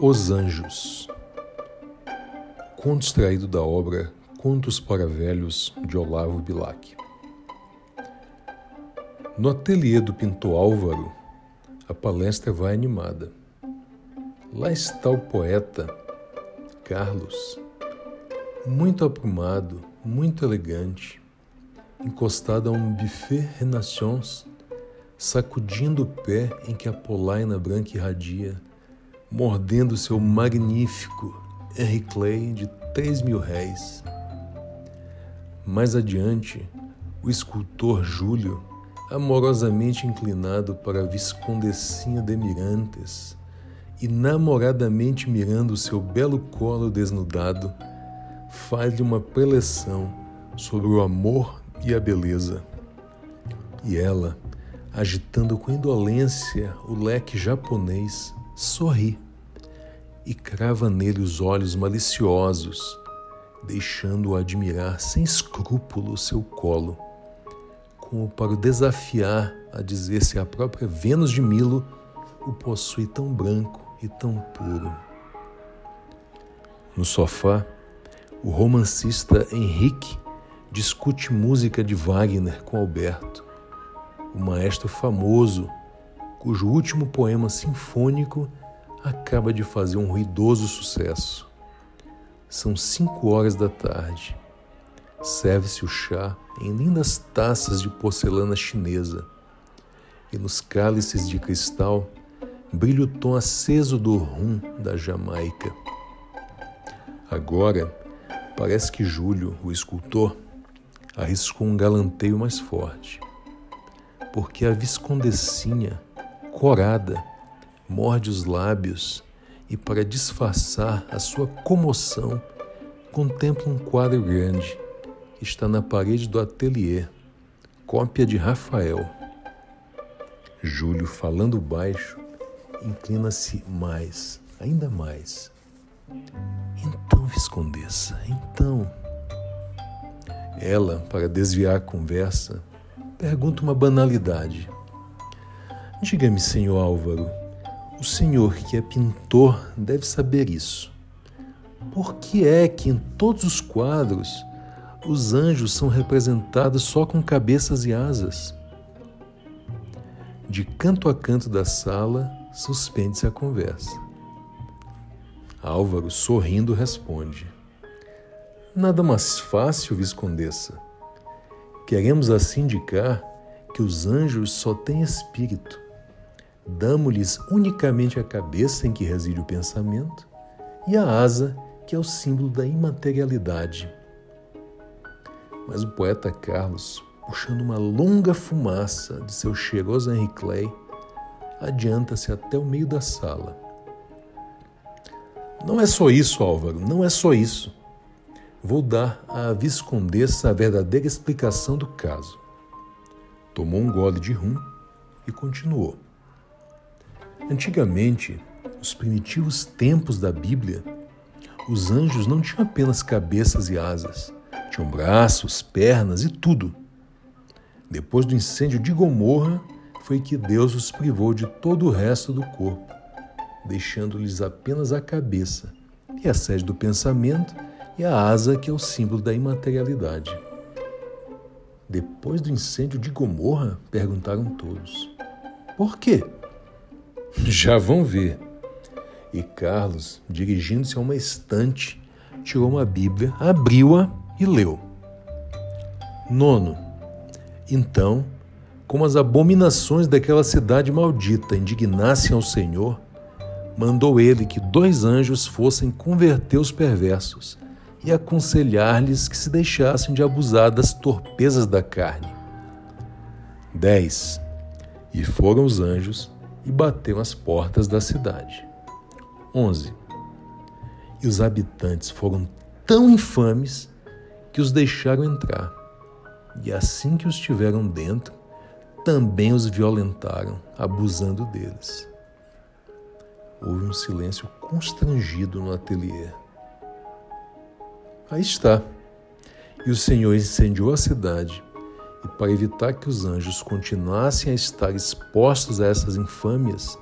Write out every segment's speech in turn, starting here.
Os Anjos. Conto extraído da obra Contos para Velhos de Olavo Bilac. No ateliê do pintor Álvaro, a palestra vai animada. Lá está o poeta Carlos, muito aprumado, muito elegante, encostado a um buffet Renaissance, sacudindo o pé em que a polaina branca irradia mordendo seu magnífico Henry Clay de três mil réis. Mais adiante, o escultor Júlio, amorosamente inclinado para a Viscondecinha de Mirantes e namoradamente mirando seu belo colo desnudado, faz-lhe uma preleção sobre o amor e a beleza. E ela, agitando com indolência o leque japonês, sorri e crava nele os olhos maliciosos, deixando-o admirar sem escrúpulo seu colo, como para o desafiar a dizer se a própria Vênus de Milo o possui tão branco e tão puro. No sofá, o romancista Henrique discute música de Wagner com Alberto, o maestro famoso cujo último poema sinfônico acaba de fazer um ruidoso sucesso. São cinco horas da tarde. Serve-se o chá em lindas taças de porcelana chinesa e nos cálices de cristal brilha o tom aceso do rum da Jamaica. Agora, parece que Júlio, o escultor, arriscou um galanteio mais forte, porque a viscondecinha corada, morde os lábios e, para disfarçar a sua comoção, contempla um quadro grande que está na parede do ateliê, cópia de Rafael. Júlio, falando baixo, inclina-se mais, ainda mais. Então, Viscondessa, então. Ela, para desviar a conversa, pergunta uma banalidade. Diga-me, senhor Álvaro, o senhor que é pintor deve saber isso. Por que é que em todos os quadros os anjos são representados só com cabeças e asas? De canto a canto da sala, suspende-se a conversa. Álvaro, sorrindo, responde: Nada mais fácil, Viscondessa. Queremos assim indicar que os anjos só têm espírito Damos-lhes unicamente a cabeça em que reside o pensamento e a asa, que é o símbolo da imaterialidade. Mas o poeta Carlos, puxando uma longa fumaça de seu cheiroso Henry Clay, adianta-se até o meio da sala. Não é só isso, Álvaro, não é só isso. Vou dar à Viscondessa a verdadeira explicação do caso. Tomou um gole de rum e continuou. Antigamente, nos primitivos tempos da Bíblia, os anjos não tinham apenas cabeças e asas, tinham braços, pernas e tudo. Depois do incêndio de Gomorra, foi que Deus os privou de todo o resto do corpo, deixando-lhes apenas a cabeça, é a sede do pensamento, e a asa, que é o símbolo da imaterialidade. Depois do incêndio de Gomorra? perguntaram todos. Por quê? Já vão ver. E Carlos, dirigindo-se a uma estante, tirou uma Bíblia, abriu-a e leu. Nono. Então, como as abominações daquela cidade maldita indignassem ao Senhor, mandou ele que dois anjos fossem converter os perversos e aconselhar-lhes que se deixassem de abusar das torpezas da carne. 10. E foram os anjos e bateu às portas da cidade. 11. E os habitantes foram tão infames que os deixaram entrar. E assim que os tiveram dentro, também os violentaram, abusando deles. Houve um silêncio constrangido no ateliê. Aí está. E o Senhor incendiou a cidade e para evitar que os anjos continuassem a estar expostos a essas infâmias,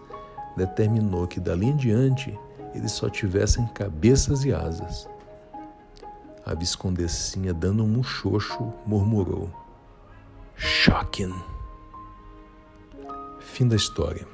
determinou que dali em diante eles só tivessem cabeças e asas. A viscondecinha, dando um muxoxo, murmurou: Shocking! Fim da história.